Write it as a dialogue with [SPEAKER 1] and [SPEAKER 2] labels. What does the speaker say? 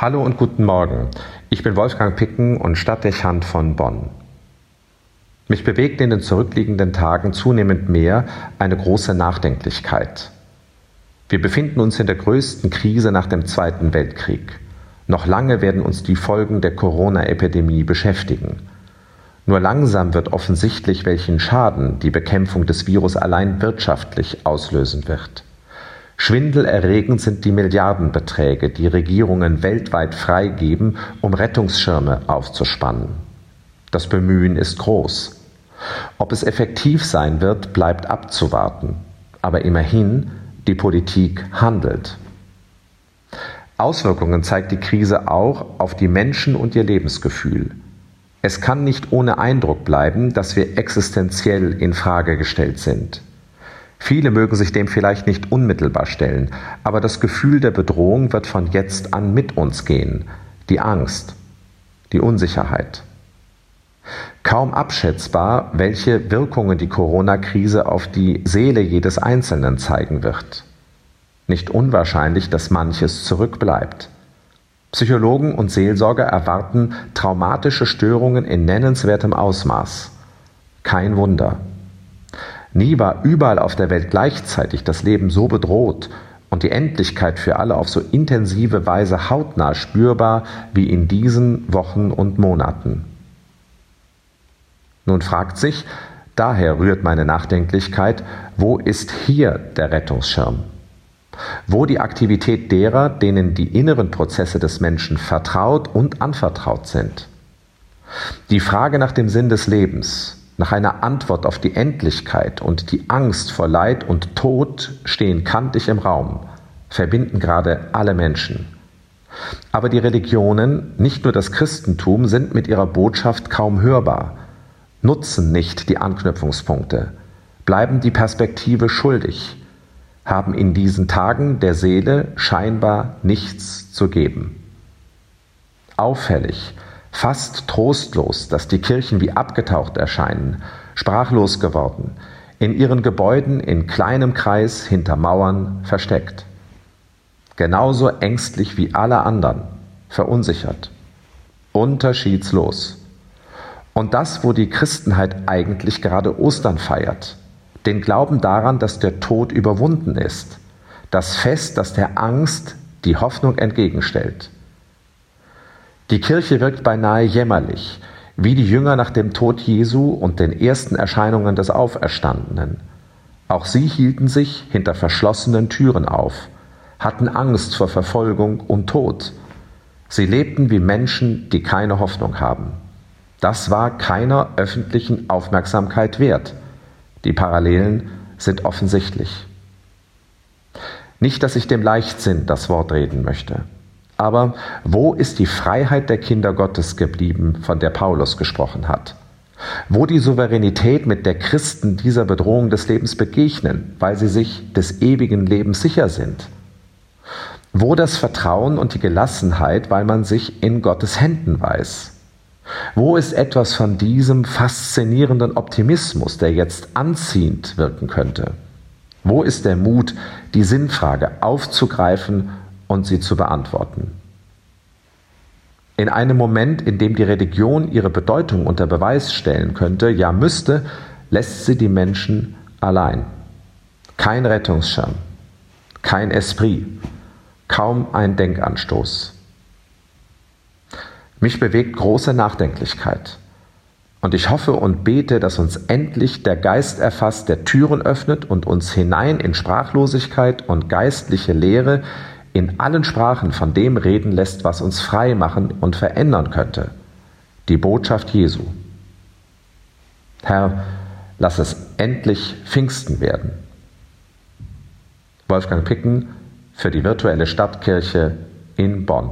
[SPEAKER 1] Hallo und guten Morgen. Ich bin Wolfgang Picken und Stadtdechant von Bonn. Mich bewegt in den zurückliegenden Tagen zunehmend mehr eine große Nachdenklichkeit. Wir befinden uns in der größten Krise nach dem Zweiten Weltkrieg. Noch lange werden uns die Folgen der Corona-Epidemie beschäftigen. Nur langsam wird offensichtlich, welchen Schaden die Bekämpfung des Virus allein wirtschaftlich auslösen wird. Schwindelerregend sind die Milliardenbeträge, die Regierungen weltweit freigeben, um Rettungsschirme aufzuspannen. Das Bemühen ist groß. Ob es effektiv sein wird, bleibt abzuwarten. Aber immerhin, die Politik handelt. Auswirkungen zeigt die Krise auch auf die Menschen und ihr Lebensgefühl. Es kann nicht ohne Eindruck bleiben, dass wir existenziell in Frage gestellt sind. Viele mögen sich dem vielleicht nicht unmittelbar stellen, aber das Gefühl der Bedrohung wird von jetzt an mit uns gehen, die Angst, die Unsicherheit. Kaum abschätzbar, welche Wirkungen die Corona-Krise auf die Seele jedes Einzelnen zeigen wird. Nicht unwahrscheinlich, dass manches zurückbleibt. Psychologen und Seelsorger erwarten traumatische Störungen in nennenswertem Ausmaß. Kein Wunder. Nie war überall auf der Welt gleichzeitig das Leben so bedroht und die Endlichkeit für alle auf so intensive Weise hautnah spürbar wie in diesen Wochen und Monaten. Nun fragt sich, daher rührt meine Nachdenklichkeit, wo ist hier der Rettungsschirm? Wo die Aktivität derer, denen die inneren Prozesse des Menschen vertraut und anvertraut sind? Die Frage nach dem Sinn des Lebens, nach einer Antwort auf die Endlichkeit und die Angst vor Leid und Tod stehen kantig im Raum, verbinden gerade alle Menschen. Aber die Religionen, nicht nur das Christentum, sind mit ihrer Botschaft kaum hörbar, nutzen nicht die Anknüpfungspunkte, bleiben die Perspektive schuldig, haben in diesen Tagen der Seele scheinbar nichts zu geben. Auffällig, fast trostlos, dass die Kirchen wie abgetaucht erscheinen, sprachlos geworden, in ihren Gebäuden in kleinem Kreis hinter Mauern versteckt. Genauso ängstlich wie alle anderen, verunsichert, unterschiedslos. Und das, wo die Christenheit eigentlich gerade Ostern feiert, den Glauben daran, dass der Tod überwunden ist, das Fest, das der Angst die Hoffnung entgegenstellt. Die Kirche wirkt beinahe jämmerlich, wie die Jünger nach dem Tod Jesu und den ersten Erscheinungen des Auferstandenen. Auch sie hielten sich hinter verschlossenen Türen auf, hatten Angst vor Verfolgung und Tod. Sie lebten wie Menschen, die keine Hoffnung haben. Das war keiner öffentlichen Aufmerksamkeit wert. Die Parallelen sind offensichtlich. Nicht, dass ich dem Leichtsinn das Wort reden möchte. Aber wo ist die Freiheit der Kinder Gottes geblieben, von der Paulus gesprochen hat? Wo die Souveränität, mit der Christen dieser Bedrohung des Lebens begegnen, weil sie sich des ewigen Lebens sicher sind? Wo das Vertrauen und die Gelassenheit, weil man sich in Gottes Händen weiß? Wo ist etwas von diesem faszinierenden Optimismus, der jetzt anziehend wirken könnte? Wo ist der Mut, die Sinnfrage aufzugreifen und sie zu beantworten. In einem Moment, in dem die Religion ihre Bedeutung unter Beweis stellen könnte, ja müsste, lässt sie die Menschen allein. Kein Rettungsschirm, kein Esprit, kaum ein Denkanstoß. Mich bewegt große Nachdenklichkeit. Und ich hoffe und bete, dass uns endlich der Geist erfasst, der Türen öffnet und uns hinein in Sprachlosigkeit und geistliche Lehre in allen Sprachen von dem reden lässt, was uns frei machen und verändern könnte. Die Botschaft Jesu. Herr, lass es endlich Pfingsten werden. Wolfgang Picken für die virtuelle Stadtkirche in Bonn.